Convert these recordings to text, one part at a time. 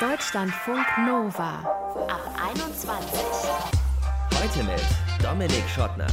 Deutschlandfunk Nova ab 21. Heute mit Dominik Schottner.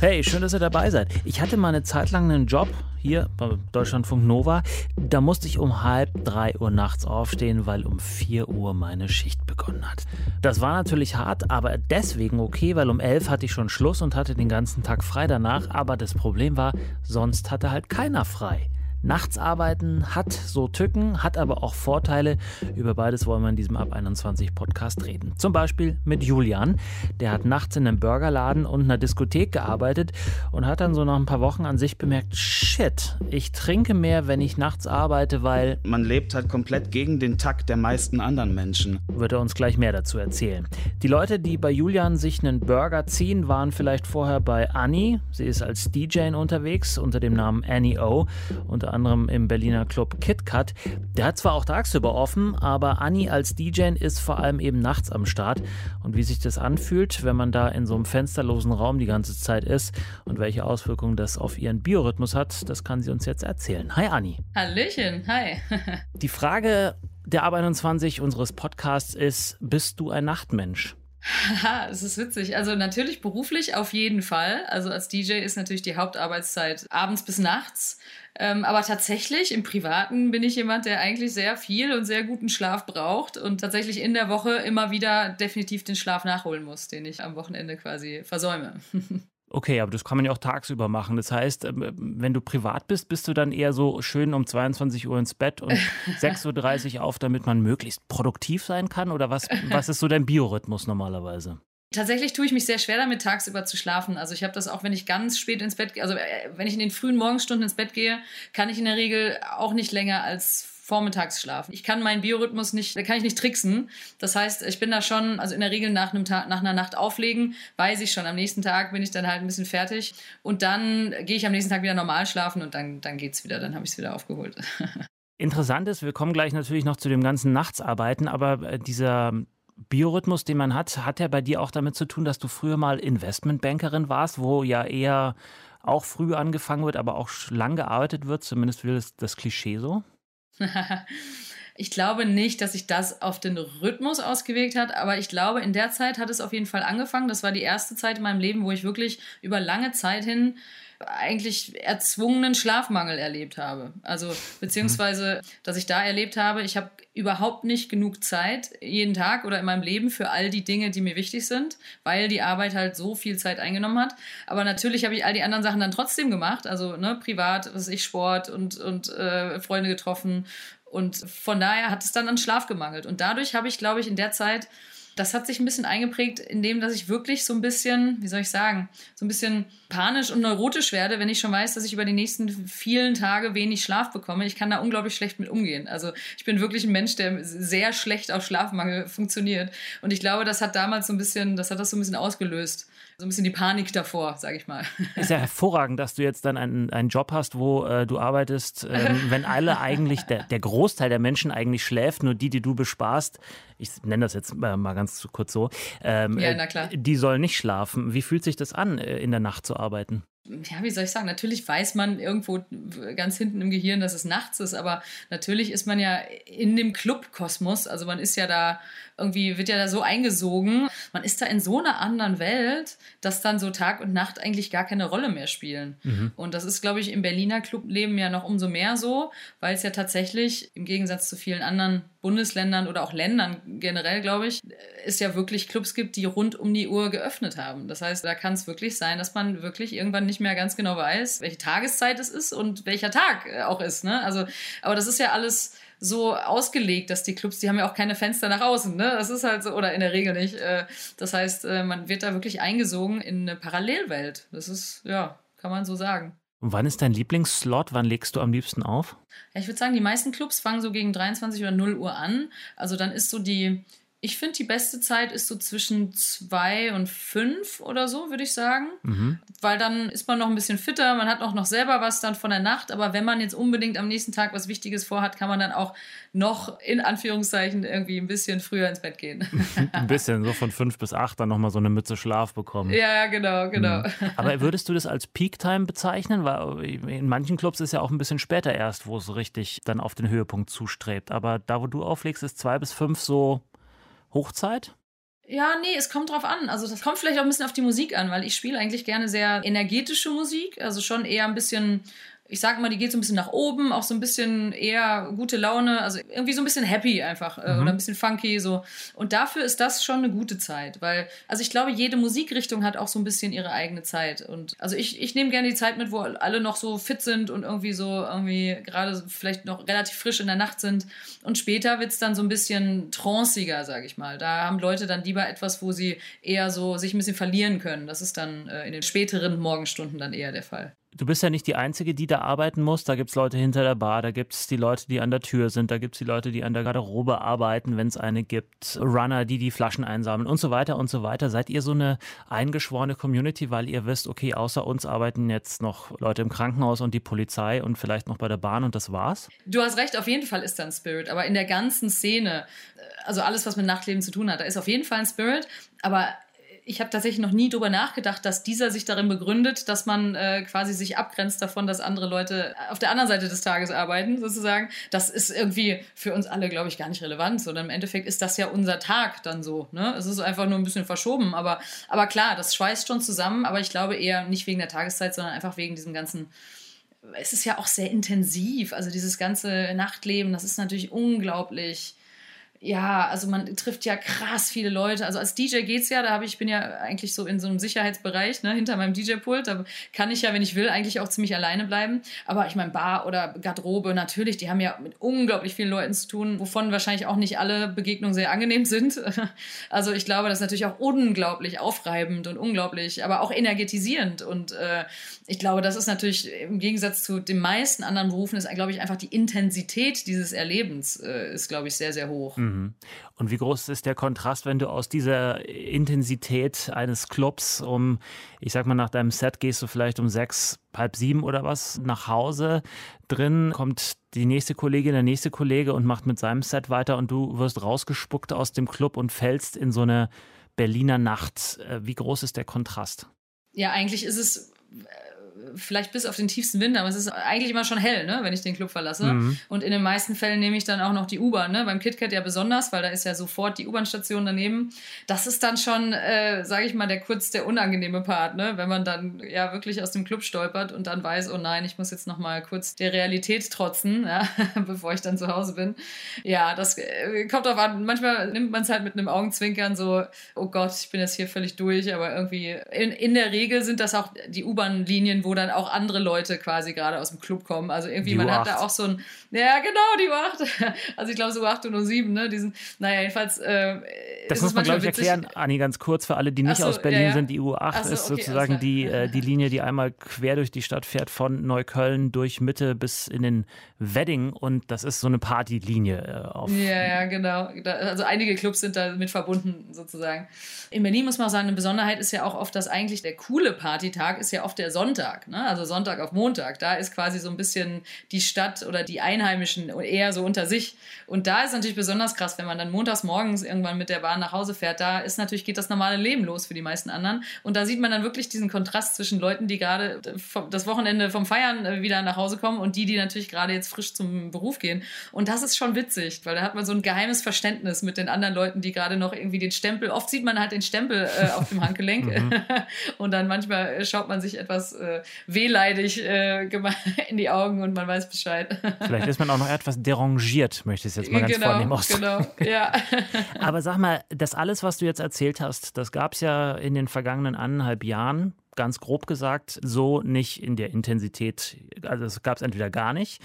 Hey, schön, dass ihr dabei seid. Ich hatte mal eine Zeit lang einen Job hier bei Deutschlandfunk Nova. Da musste ich um halb drei Uhr nachts aufstehen, weil um vier Uhr meine Schicht begonnen hat. Das war natürlich hart, aber deswegen okay, weil um elf hatte ich schon Schluss und hatte den ganzen Tag frei danach. Aber das Problem war, sonst hatte halt keiner frei. Nachts arbeiten hat so Tücken, hat aber auch Vorteile. Über beides wollen wir in diesem Ab 21 Podcast reden. Zum Beispiel mit Julian. Der hat nachts in einem Burgerladen und einer Diskothek gearbeitet und hat dann so nach ein paar Wochen an sich bemerkt, shit, ich trinke mehr, wenn ich nachts arbeite, weil... Man lebt halt komplett gegen den Takt der meisten anderen Menschen. Wird er uns gleich mehr dazu erzählen. Die Leute, die bei Julian sich einen Burger ziehen, waren vielleicht vorher bei Annie. Sie ist als DJ unterwegs unter dem Namen Annie O. Unter anderem im Berliner Club KitKat. Der hat zwar auch tagsüber offen, aber Anni als DJ ist vor allem eben nachts am Start. Und wie sich das anfühlt, wenn man da in so einem fensterlosen Raum die ganze Zeit ist und welche Auswirkungen das auf ihren Biorhythmus hat, das kann sie uns jetzt erzählen. Hi Anni. Hallöchen, hi. die Frage der Ab 21 unseres Podcasts ist, bist du ein Nachtmensch? Haha, es ist witzig. Also natürlich beruflich auf jeden Fall. Also als DJ ist natürlich die Hauptarbeitszeit abends bis nachts. Ähm, aber tatsächlich im Privaten bin ich jemand, der eigentlich sehr viel und sehr guten Schlaf braucht und tatsächlich in der Woche immer wieder definitiv den Schlaf nachholen muss, den ich am Wochenende quasi versäume. Okay, aber das kann man ja auch tagsüber machen. Das heißt, ähm, wenn du privat bist, bist du dann eher so schön um 22 Uhr ins Bett und 6.30 Uhr auf, damit man möglichst produktiv sein kann? Oder was, was ist so dein Biorhythmus normalerweise? Tatsächlich tue ich mich sehr schwer damit, tagsüber zu schlafen. Also ich habe das auch, wenn ich ganz spät ins Bett gehe, also äh, wenn ich in den frühen Morgenstunden ins Bett gehe, kann ich in der Regel auch nicht länger als vormittags schlafen. Ich kann meinen Biorhythmus nicht, da kann ich nicht tricksen. Das heißt, ich bin da schon, also in der Regel nach einem Tag, nach einer Nacht auflegen, weiß ich schon, am nächsten Tag bin ich dann halt ein bisschen fertig und dann gehe ich am nächsten Tag wieder normal schlafen und dann, dann geht's wieder, dann habe ich es wieder aufgeholt. Interessant ist, wir kommen gleich natürlich noch zu dem ganzen Nachtsarbeiten, aber äh, dieser Biorhythmus, den man hat, hat ja bei dir auch damit zu tun, dass du früher mal Investmentbankerin warst, wo ja eher auch früh angefangen wird, aber auch lang gearbeitet wird. Zumindest will es das Klischee so. ich glaube nicht, dass sich das auf den Rhythmus ausgewirkt hat, aber ich glaube, in der Zeit hat es auf jeden Fall angefangen. Das war die erste Zeit in meinem Leben, wo ich wirklich über lange Zeit hin eigentlich erzwungenen Schlafmangel erlebt habe. Also beziehungsweise, dass ich da erlebt habe, ich habe überhaupt nicht genug Zeit jeden Tag oder in meinem Leben für all die Dinge, die mir wichtig sind, weil die Arbeit halt so viel Zeit eingenommen hat. Aber natürlich habe ich all die anderen Sachen dann trotzdem gemacht, also ne, privat, was ich Sport und und äh, Freunde getroffen und von daher hat es dann an Schlaf gemangelt und dadurch habe ich, glaube ich, in der Zeit das hat sich ein bisschen eingeprägt, indem dass ich wirklich so ein bisschen, wie soll ich sagen, so ein bisschen panisch und neurotisch werde, wenn ich schon weiß, dass ich über die nächsten vielen Tage wenig Schlaf bekomme. Ich kann da unglaublich schlecht mit umgehen. Also ich bin wirklich ein Mensch, der sehr schlecht auf Schlafmangel funktioniert. Und ich glaube, das hat damals so ein bisschen, das hat das so ein bisschen ausgelöst so ein bisschen die Panik davor, sage ich mal. Ist ja hervorragend, dass du jetzt dann einen, einen Job hast, wo äh, du arbeitest, ähm, wenn alle eigentlich, der, der Großteil der Menschen eigentlich schläft, nur die, die du besparst, ich nenne das jetzt mal ganz kurz so, ähm, ja, na klar. die sollen nicht schlafen. Wie fühlt sich das an, äh, in der Nacht zu arbeiten? Ja, wie soll ich sagen, natürlich weiß man irgendwo ganz hinten im Gehirn, dass es nachts ist, aber natürlich ist man ja in dem Clubkosmos, also man ist ja da irgendwie, wird ja da so eingesogen, man ist da in so einer anderen Welt, dass dann so Tag und Nacht eigentlich gar keine Rolle mehr spielen. Mhm. Und das ist, glaube ich, im Berliner Clubleben ja noch umso mehr so, weil es ja tatsächlich im Gegensatz zu vielen anderen Bundesländern oder auch Ländern generell, glaube ich, es ja wirklich Clubs gibt, die rund um die Uhr geöffnet haben. Das heißt, da kann es wirklich sein, dass man wirklich irgendwann nicht mehr ganz genau weiß, welche Tageszeit es ist und welcher Tag äh, auch ist. Ne? Also, aber das ist ja alles so ausgelegt, dass die Clubs, die haben ja auch keine Fenster nach außen, ne? Das ist halt so, oder in der Regel nicht. Äh, das heißt, äh, man wird da wirklich eingesogen in eine Parallelwelt. Das ist, ja, kann man so sagen. Und wann ist dein Lieblingsslot? Wann legst du am liebsten auf? Ja, ich würde sagen, die meisten Clubs fangen so gegen 23 oder 0 Uhr an. Also dann ist so die, Ich finde, die beste Zeit ist so zwischen zwei und fünf oder so, würde ich sagen. Mhm. Weil dann ist man noch ein bisschen fitter, man hat auch noch selber was dann von der Nacht. Aber wenn man jetzt unbedingt am nächsten Tag was Wichtiges vorhat, kann man dann auch noch in Anführungszeichen irgendwie ein bisschen früher ins Bett gehen. Ein bisschen, so von fünf bis acht dann nochmal so eine Mütze Schlaf bekommen. ja, genau, genau. Mhm. Aber würdest du das als Peak-Time bezeichnen? Weil in manchen Clubs ist ja auch ein bisschen später erst, wo es richtig dann auf den Höhepunkt zustrebt. Aber da, wo du auflegst, ist zwei bis fünf so Hochzeit? Ja, nee, es kommt drauf an. Also das kommt vielleicht auch ein bisschen auf die Musik an, weil ich spiele eigentlich gerne sehr energetische Musik, also schon eher ein bisschen ich sage mal, die geht so ein bisschen nach oben, auch so ein bisschen eher gute Laune, also irgendwie so ein bisschen happy einfach äh, Mhm. oder ein bisschen funky so. Und dafür ist das schon eine gute Zeit, weil, also ich glaube, jede Musikrichtung hat auch so ein bisschen ihre eigene Zeit. Und also ich, ich nehme gerne die Zeit mit, wo alle noch so fit sind und irgendwie so irgendwie gerade vielleicht noch relativ frisch in der Nacht sind. Und später wird es dann so ein bisschen tranciger, sage ich mal. Da haben Leute dann lieber etwas, wo sie eher so sich ein bisschen verlieren können. Das ist dann äh, in den späteren Morgenstunden dann eher der Fall. Du bist ja nicht die Einzige, die da arbeiten muss. Da gibt es Leute hinter der Bar, da gibt es die Leute, die an der Tür sind, da gibt es die Leute, die an der Garderobe arbeiten, wenn es eine gibt, Runner, die die Flaschen einsammeln und so weiter und so weiter. Seid ihr so eine eingeschworene Community, weil ihr wisst, okay, außer uns arbeiten jetzt noch Leute im Krankenhaus und die Polizei und vielleicht noch bei der Bahn und das war's? Du hast recht, auf jeden Fall ist da ein Spirit, aber in der ganzen Szene, also alles, was mit Nachtleben zu tun hat, da ist auf jeden Fall ein Spirit, aber ich habe tatsächlich noch nie drüber nachgedacht, dass dieser sich darin begründet, dass man äh, quasi sich abgrenzt davon, dass andere Leute auf der anderen Seite des Tages arbeiten, sozusagen. Das ist irgendwie für uns alle, glaube ich, gar nicht relevant, sondern im Endeffekt ist das ja unser Tag dann so. Ne? Es ist einfach nur ein bisschen verschoben, aber, aber klar, das schweißt schon zusammen, aber ich glaube eher nicht wegen der Tageszeit, sondern einfach wegen diesem ganzen es ist ja auch sehr intensiv. Also dieses ganze Nachtleben, das ist natürlich unglaublich. Ja, also man trifft ja krass viele Leute. Also als DJ geht's ja, da habe ich bin ja eigentlich so in so einem Sicherheitsbereich, ne, hinter meinem DJ-Pult. Da kann ich ja, wenn ich will, eigentlich auch ziemlich alleine bleiben. Aber ich meine, Bar oder Garderobe, natürlich, die haben ja mit unglaublich vielen Leuten zu tun, wovon wahrscheinlich auch nicht alle Begegnungen sehr angenehm sind. Also ich glaube, das ist natürlich auch unglaublich aufreibend und unglaublich, aber auch energetisierend. Und äh, ich glaube, das ist natürlich im Gegensatz zu den meisten anderen Berufen, ist, glaube ich, einfach die Intensität dieses Erlebens äh, ist, glaube ich, sehr, sehr hoch. Mhm. Und wie groß ist der Kontrast, wenn du aus dieser Intensität eines Clubs um, ich sag mal, nach deinem Set gehst du vielleicht um sechs, halb sieben oder was nach Hause. Drin kommt die nächste Kollegin, der nächste Kollege und macht mit seinem Set weiter und du wirst rausgespuckt aus dem Club und fällst in so eine Berliner Nacht. Äh, Wie groß ist der Kontrast? Ja, eigentlich ist es vielleicht bis auf den tiefsten Winter, aber es ist eigentlich immer schon hell, ne, wenn ich den Club verlasse. Mhm. Und in den meisten Fällen nehme ich dann auch noch die U-Bahn, ne? beim KitKat ja besonders, weil da ist ja sofort die U-Bahn-Station daneben. Das ist dann schon, äh, sage ich mal, der kurz der unangenehme Part, ne? wenn man dann ja wirklich aus dem Club stolpert und dann weiß, oh nein, ich muss jetzt noch mal kurz der Realität trotzen, ja? bevor ich dann zu Hause bin. Ja, das äh, kommt drauf an. Manchmal nimmt man es halt mit einem Augenzwinkern so, oh Gott, ich bin jetzt hier völlig durch, aber irgendwie in, in der Regel sind das auch die U-Bahn-Linien, wo dann auch andere Leute quasi gerade aus dem Club kommen. Also irgendwie, Die man hat U8. da auch so ein, ja genau, die U8. Also ich glaube so U8 und U7, ne? Diesen, naja, jedenfalls. Äh, Das muss man, glaube ich, witzig. erklären, Anni, ganz kurz für alle, die nicht so, aus Berlin ja, ja. sind. Die U8 Ach so, ist okay, sozusagen die, äh, die Linie, die einmal quer durch die Stadt fährt, von Neukölln durch Mitte bis in den Wedding. Und das ist so eine Partylinie äh, auf. Ja, ja, genau. Da- Also einige Clubs sind da mit verbunden sozusagen. In Berlin muss man auch sagen, eine Besonderheit ist ja auch oft, dass eigentlich der coole Partytag ist ja oft der Sonntag. Ne? Also Sonntag auf Montag. Da ist quasi so ein bisschen die Stadt oder die Einheimischen eher so unter sich. Und da ist natürlich besonders krass, wenn man dann montags morgens irgendwann mit der Bahn nach Hause fährt. Da ist natürlich, geht das normale Leben los für die meisten anderen. Und da sieht man dann wirklich diesen Kontrast zwischen Leuten, die gerade das Wochenende vom Feiern äh, wieder nach Hause kommen und die, die natürlich gerade jetzt frisch zum Beruf gehen. Und das ist schon witzig, weil da hat man so ein geheimes Verständnis mit den anderen Leuten, die gerade noch irgendwie den Stempel, oft sieht man halt den Stempel äh, auf dem Handgelenk und dann manchmal äh, schaut man sich etwas äh, wehleidig äh, in die Augen und man weiß Bescheid. Vielleicht ist man auch noch etwas derangiert, möchte ich es jetzt mal ganz vornehm genau, ausdrücken. genau, ja. Aber sag mal, das alles, was du jetzt erzählt hast, das gab es ja in den vergangenen anderthalb Jahren, ganz grob gesagt, so nicht in der Intensität. Also es gab es entweder gar nicht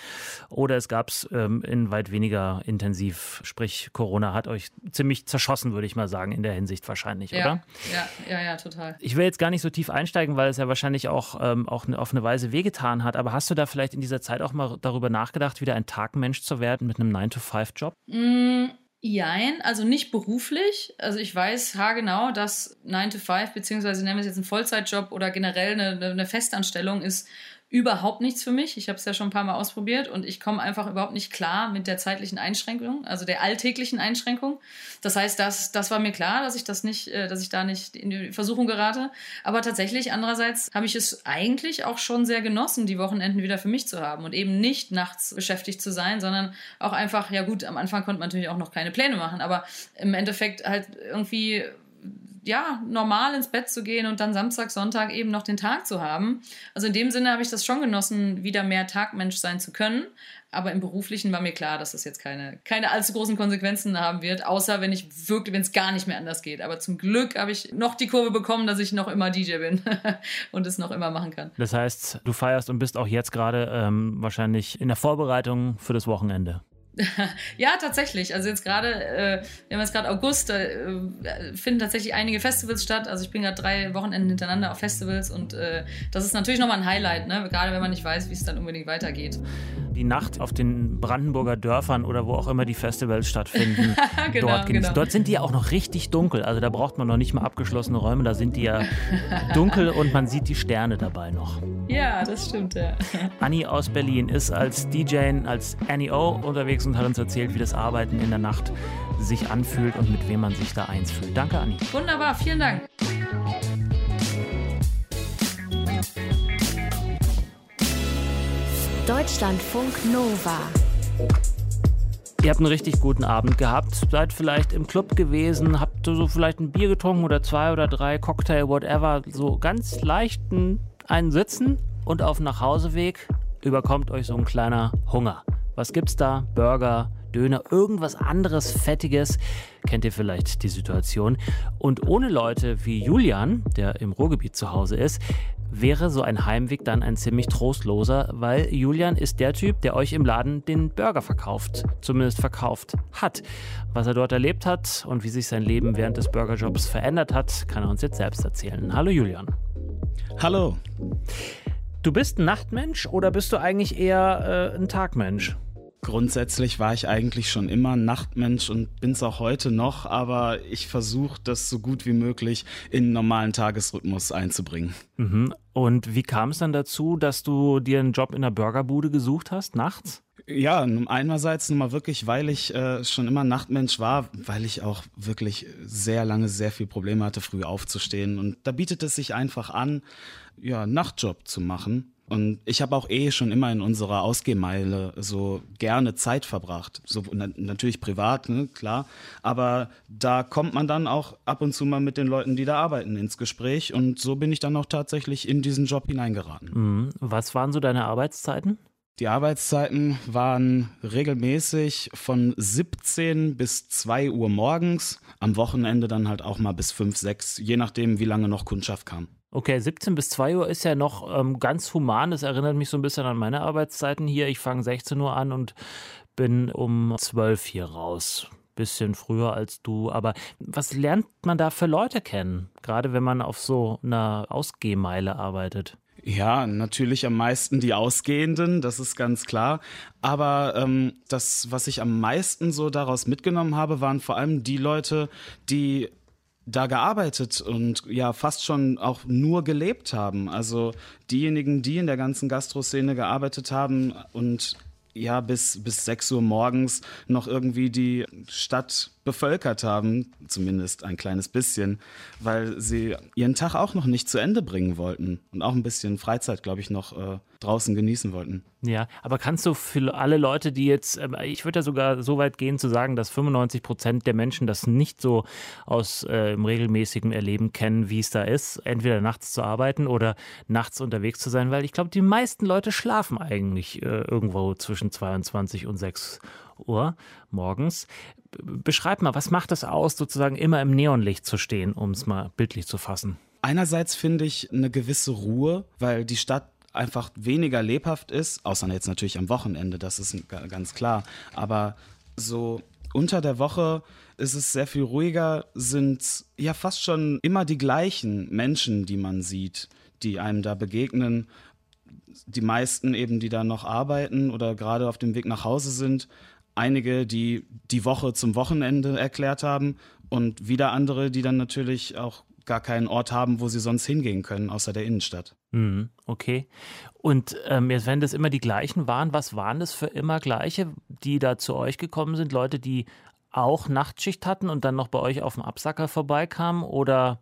oder es gab es ähm, in weit weniger intensiv. Sprich, Corona hat euch ziemlich zerschossen, würde ich mal sagen, in der Hinsicht wahrscheinlich, ja, oder? ja, ja, ja, total. Ich will jetzt gar nicht so tief einsteigen, weil es ja wahrscheinlich auch, ähm, auch auf eine Weise wehgetan hat. Aber hast du da vielleicht in dieser Zeit auch mal darüber nachgedacht, wieder ein Tagmensch zu werden mit einem 9-to-5-Job? Mm, Jein, also nicht beruflich. Also ich weiß haargenau, dass 9 to 5, beziehungsweise nennen wir es jetzt einen Vollzeitjob oder generell eine, eine Festanstellung ist überhaupt nichts für mich. Ich habe es ja schon ein paar Mal ausprobiert und ich komme einfach überhaupt nicht klar mit der zeitlichen Einschränkung, also der alltäglichen Einschränkung. Das heißt, das, das war mir klar, dass ich das nicht, äh, dass ich da nicht in die Versuchung gerate. Aber tatsächlich, andererseits habe ich es eigentlich auch schon sehr genossen, die Wochenenden wieder für mich zu haben und eben nicht nachts beschäftigt zu sein, sondern auch einfach, ja gut, am Anfang konnte man natürlich auch noch keine Pläne machen, aber im Endeffekt halt irgendwie ja, normal ins Bett zu gehen und dann Samstag, Sonntag eben noch den Tag zu haben. Also in dem Sinne habe ich das schon genossen, wieder mehr Tagmensch sein zu können. Aber im Beruflichen war mir klar, dass das jetzt keine, keine allzu großen Konsequenzen haben wird, außer wenn ich wirklich, wenn es gar nicht mehr anders geht. Aber zum Glück habe ich noch die Kurve bekommen, dass ich noch immer DJ bin und es noch immer machen kann. Das heißt, du feierst und bist auch jetzt gerade ähm, wahrscheinlich in der Vorbereitung für das Wochenende. ja, tatsächlich. Also jetzt gerade, äh, wir haben jetzt gerade August, da äh, finden tatsächlich einige Festivals statt. Also ich bin gerade drei Wochenenden hintereinander auf Festivals und äh, das ist natürlich nochmal ein Highlight, ne? gerade wenn man nicht weiß, wie es dann unbedingt weitergeht. Die Nacht auf den Brandenburger Dörfern oder wo auch immer die Festivals stattfinden, genau, dort, genau. dort sind die ja auch noch richtig dunkel. Also da braucht man noch nicht mal abgeschlossene Räume, da sind die ja dunkel und man sieht die Sterne dabei noch. Ja, das stimmt, ja. Annie aus Berlin ist als DJ, als Annie O unterwegs und hat uns erzählt, wie das Arbeiten in der Nacht sich anfühlt und mit wem man sich da eins fühlt. Danke, Anni. Wunderbar, vielen Dank. Deutschlandfunk Nova. Ihr habt einen richtig guten Abend gehabt, seid vielleicht im Club gewesen, habt so vielleicht ein Bier getrunken oder zwei oder drei Cocktail, whatever, so ganz leichten einen Sitzen und auf Nachhauseweg überkommt euch so ein kleiner Hunger. Was gibt's da? Burger, Döner, irgendwas anderes Fettiges. Kennt ihr vielleicht die Situation? Und ohne Leute wie Julian, der im Ruhrgebiet zu Hause ist, wäre so ein Heimweg dann ein ziemlich trostloser, weil Julian ist der Typ, der euch im Laden den Burger verkauft, zumindest verkauft hat. Was er dort erlebt hat und wie sich sein Leben während des Burgerjobs verändert hat, kann er uns jetzt selbst erzählen. Hallo Julian. Hallo. Du bist ein Nachtmensch oder bist du eigentlich eher äh, ein Tagmensch? Grundsätzlich war ich eigentlich schon immer ein Nachtmensch und bin es auch heute noch, aber ich versuche das so gut wie möglich in einen normalen Tagesrhythmus einzubringen. Mhm. Und wie kam es dann dazu, dass du dir einen Job in der Burgerbude gesucht hast, nachts? Ja, einerseits nun mal wirklich, weil ich äh, schon immer Nachtmensch war, weil ich auch wirklich sehr lange sehr viel Probleme hatte, früh aufzustehen. Und da bietet es sich einfach an, ja, Nachtjob zu machen. Und ich habe auch eh schon immer in unserer Ausgehmeile so gerne Zeit verbracht. So na, natürlich privat, ne, klar. Aber da kommt man dann auch ab und zu mal mit den Leuten, die da arbeiten, ins Gespräch. Und so bin ich dann auch tatsächlich in diesen Job hineingeraten. Mhm. Was waren so deine Arbeitszeiten? Die Arbeitszeiten waren regelmäßig von 17 bis 2 Uhr morgens, am Wochenende dann halt auch mal bis 5, 6, je nachdem, wie lange noch Kundschaft kam. Okay, 17 bis 2 Uhr ist ja noch ähm, ganz human. Das erinnert mich so ein bisschen an meine Arbeitszeiten hier. Ich fange 16 Uhr an und bin um 12 hier raus. Bisschen früher als du. Aber was lernt man da für Leute kennen? Gerade wenn man auf so einer Ausgehmeile arbeitet. Ja, natürlich am meisten die Ausgehenden, das ist ganz klar. Aber ähm, das, was ich am meisten so daraus mitgenommen habe, waren vor allem die Leute, die da gearbeitet und ja fast schon auch nur gelebt haben. Also diejenigen, die in der ganzen Gastroszene gearbeitet haben und ja bis, bis 6 Uhr morgens noch irgendwie die Stadt bevölkert haben, zumindest ein kleines bisschen, weil sie ihren Tag auch noch nicht zu Ende bringen wollten und auch ein bisschen Freizeit, glaube ich, noch äh, draußen genießen wollten. Ja, aber kannst du für alle Leute, die jetzt, ähm, ich würde ja sogar so weit gehen zu sagen, dass 95 Prozent der Menschen das nicht so aus äh, regelmäßigem Erleben kennen, wie es da ist, entweder nachts zu arbeiten oder nachts unterwegs zu sein, weil ich glaube, die meisten Leute schlafen eigentlich äh, irgendwo zwischen 22 und 6 Uhr morgens. Beschreib mal, was macht es aus, sozusagen immer im Neonlicht zu stehen, um es mal bildlich zu fassen? Einerseits finde ich eine gewisse Ruhe, weil die Stadt einfach weniger lebhaft ist, außer jetzt natürlich am Wochenende, das ist ganz klar. Aber so unter der Woche ist es sehr viel ruhiger, sind ja fast schon immer die gleichen Menschen, die man sieht, die einem da begegnen. Die meisten eben, die da noch arbeiten oder gerade auf dem Weg nach Hause sind, einige, die die Woche zum Wochenende erklärt haben und wieder andere, die dann natürlich auch gar keinen Ort haben, wo sie sonst hingehen können, außer der Innenstadt. Mhm, okay. Und ähm, jetzt, wenn das immer die gleichen waren, was waren das für immer gleiche, die da zu euch gekommen sind? Leute, die auch Nachtschicht hatten und dann noch bei euch auf dem Absacker vorbeikamen oder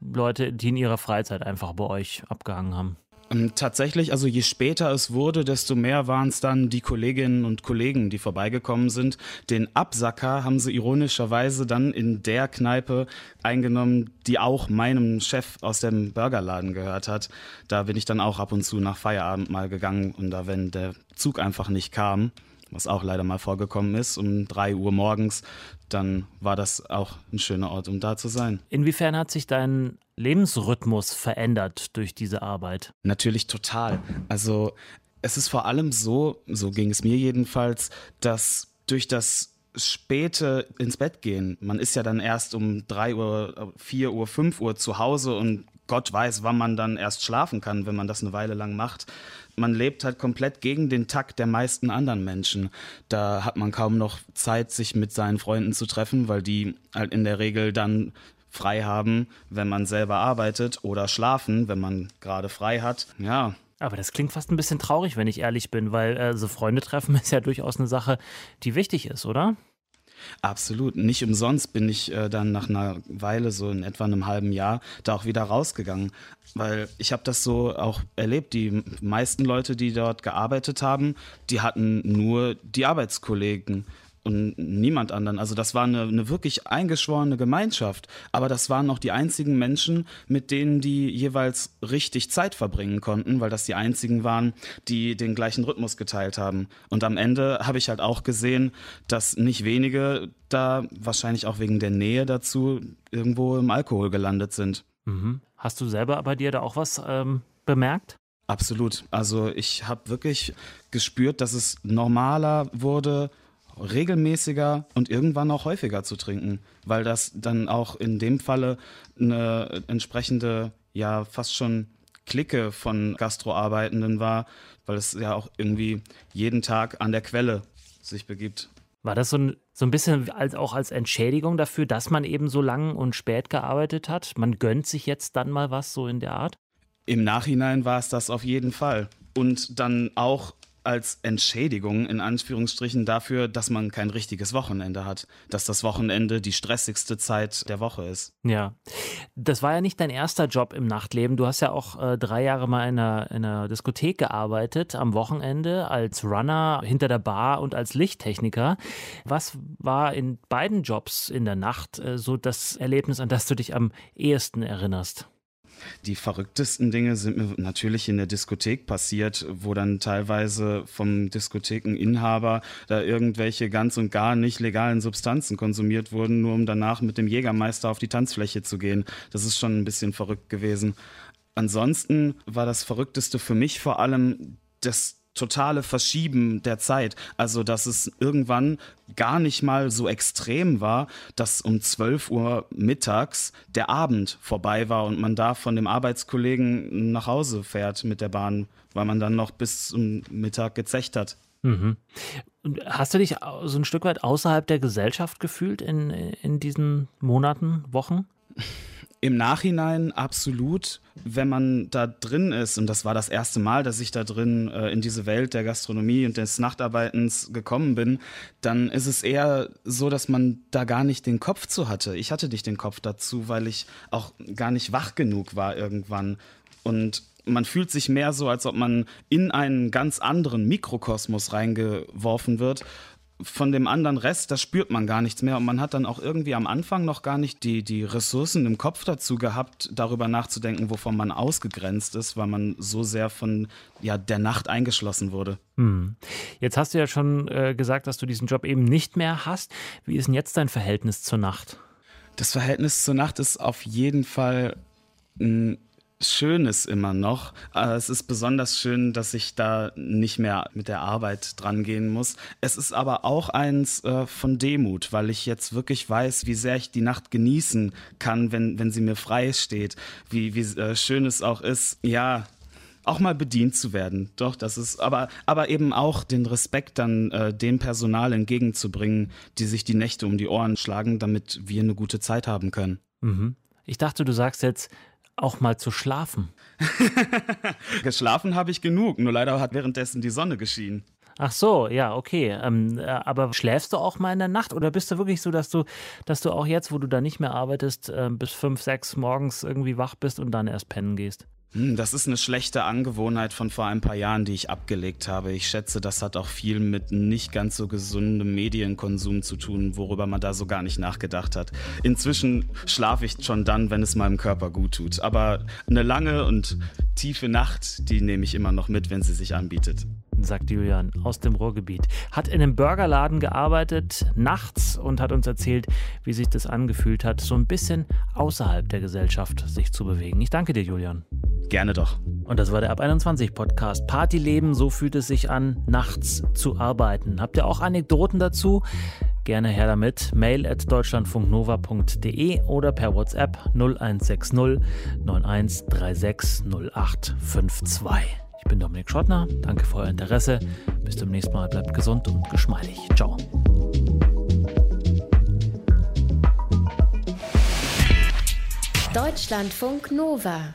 Leute, die in ihrer Freizeit einfach bei euch abgehangen haben? Ähm, tatsächlich, also je später es wurde, desto mehr waren es dann die Kolleginnen und Kollegen, die vorbeigekommen sind. Den Absacker haben sie ironischerweise dann in der Kneipe eingenommen, die auch meinem Chef aus dem Burgerladen gehört hat. Da bin ich dann auch ab und zu nach Feierabend mal gegangen und da, wenn der Zug einfach nicht kam, was auch leider mal vorgekommen ist, um drei Uhr morgens, dann war das auch ein schöner Ort, um da zu sein. Inwiefern hat sich dein Lebensrhythmus verändert durch diese Arbeit? Natürlich total. Also es ist vor allem so, so ging es mir jedenfalls, dass durch das späte ins Bett gehen, man ist ja dann erst um 3 Uhr, 4 Uhr, 5 Uhr zu Hause und Gott weiß, wann man dann erst schlafen kann, wenn man das eine Weile lang macht. Man lebt halt komplett gegen den Takt der meisten anderen Menschen. Da hat man kaum noch Zeit, sich mit seinen Freunden zu treffen, weil die halt in der Regel dann frei haben, wenn man selber arbeitet oder schlafen, wenn man gerade frei hat. Ja, aber das klingt fast ein bisschen traurig, wenn ich ehrlich bin, weil äh, so Freunde treffen ist ja durchaus eine Sache, die wichtig ist, oder? Absolut. Nicht umsonst bin ich äh, dann nach einer Weile, so in etwa einem halben Jahr, da auch wieder rausgegangen. Weil ich habe das so auch erlebt. Die meisten Leute, die dort gearbeitet haben, die hatten nur die Arbeitskollegen und niemand anderen. Also das war eine, eine wirklich eingeschworene Gemeinschaft. Aber das waren auch die einzigen Menschen, mit denen die jeweils richtig Zeit verbringen konnten, weil das die einzigen waren, die den gleichen Rhythmus geteilt haben. Und am Ende habe ich halt auch gesehen, dass nicht wenige da wahrscheinlich auch wegen der Nähe dazu irgendwo im Alkohol gelandet sind. Mhm. Hast du selber bei dir da auch was ähm, bemerkt? Absolut. Also ich habe wirklich gespürt, dass es normaler wurde, regelmäßiger und irgendwann auch häufiger zu trinken, weil das dann auch in dem Falle eine entsprechende, ja, fast schon Clique von Gastroarbeitenden war, weil es ja auch irgendwie jeden Tag an der Quelle sich begibt. War das so ein, so ein bisschen als, auch als Entschädigung dafür, dass man eben so lang und spät gearbeitet hat? Man gönnt sich jetzt dann mal was so in der Art? Im Nachhinein war es das auf jeden Fall. Und dann auch als Entschädigung in Anführungsstrichen dafür, dass man kein richtiges Wochenende hat, dass das Wochenende die stressigste Zeit der Woche ist. Ja, das war ja nicht dein erster Job im Nachtleben. Du hast ja auch äh, drei Jahre mal in einer, in einer Diskothek gearbeitet, am Wochenende als Runner hinter der Bar und als Lichttechniker. Was war in beiden Jobs in der Nacht äh, so das Erlebnis, an das du dich am ehesten erinnerst? Die verrücktesten Dinge sind mir natürlich in der Diskothek passiert, wo dann teilweise vom Diskothekeninhaber da irgendwelche ganz und gar nicht legalen Substanzen konsumiert wurden, nur um danach mit dem Jägermeister auf die Tanzfläche zu gehen. Das ist schon ein bisschen verrückt gewesen. Ansonsten war das Verrückteste für mich vor allem das totale Verschieben der Zeit. Also, dass es irgendwann gar nicht mal so extrem war, dass um 12 Uhr mittags der Abend vorbei war und man da von dem Arbeitskollegen nach Hause fährt mit der Bahn, weil man dann noch bis zum Mittag gezecht hat. Mhm. Hast du dich so ein Stück weit außerhalb der Gesellschaft gefühlt in, in diesen Monaten, Wochen? Im Nachhinein absolut, wenn man da drin ist, und das war das erste Mal, dass ich da drin äh, in diese Welt der Gastronomie und des Nachtarbeitens gekommen bin, dann ist es eher so, dass man da gar nicht den Kopf zu hatte. Ich hatte nicht den Kopf dazu, weil ich auch gar nicht wach genug war irgendwann. Und man fühlt sich mehr so, als ob man in einen ganz anderen Mikrokosmos reingeworfen wird von dem anderen Rest, da spürt man gar nichts mehr. Und man hat dann auch irgendwie am Anfang noch gar nicht die, die Ressourcen im Kopf dazu gehabt, darüber nachzudenken, wovon man ausgegrenzt ist, weil man so sehr von ja, der Nacht eingeschlossen wurde. Hm. Jetzt hast du ja schon äh, gesagt, dass du diesen Job eben nicht mehr hast. Wie ist denn jetzt dein Verhältnis zur Nacht? Das Verhältnis zur Nacht ist auf jeden Fall ein Schönes immer noch. Es ist besonders schön, dass ich da nicht mehr mit der Arbeit dran gehen muss. Es ist aber auch eins äh, von Demut, weil ich jetzt wirklich weiß, wie sehr ich die Nacht genießen kann, wenn, wenn sie mir frei steht. Wie, wie äh, schön es auch ist, ja, auch mal bedient zu werden. Doch, das ist, aber, aber eben auch den Respekt dann äh, dem Personal entgegenzubringen, die sich die Nächte um die Ohren schlagen, damit wir eine gute Zeit haben können. Mhm. Ich dachte, du sagst jetzt auch mal zu schlafen. Geschlafen habe ich genug, nur leider hat währenddessen die Sonne geschienen. Ach so, ja, okay. Ähm, äh, aber schläfst du auch mal in der Nacht oder bist du wirklich so, dass du, dass du auch jetzt, wo du da nicht mehr arbeitest, äh, bis fünf, sechs morgens irgendwie wach bist und dann erst pennen gehst? Hm, das ist eine schlechte Angewohnheit von vor ein paar Jahren, die ich abgelegt habe. Ich schätze, das hat auch viel mit nicht ganz so gesundem Medienkonsum zu tun, worüber man da so gar nicht nachgedacht hat. Inzwischen schlafe ich schon dann, wenn es meinem Körper gut tut. Aber eine lange und tiefe Nacht, die nehme ich immer noch mit, wenn sie sich anbietet sagt Julian aus dem Ruhrgebiet. Hat in einem Burgerladen gearbeitet, nachts und hat uns erzählt, wie sich das angefühlt hat, so ein bisschen außerhalb der Gesellschaft sich zu bewegen. Ich danke dir, Julian. Gerne doch. Und das war der Ab 21 Podcast. Partyleben, so fühlt es sich an, nachts zu arbeiten. Habt ihr auch Anekdoten dazu? Gerne her damit. Mail at deutschlandfunknova.de oder per WhatsApp 0160 9136 0852. Ich bin Dominik Schottner. Danke für euer Interesse. Bis zum nächsten Mal. Bleibt gesund und geschmeidig. Ciao. Deutschlandfunk Nova.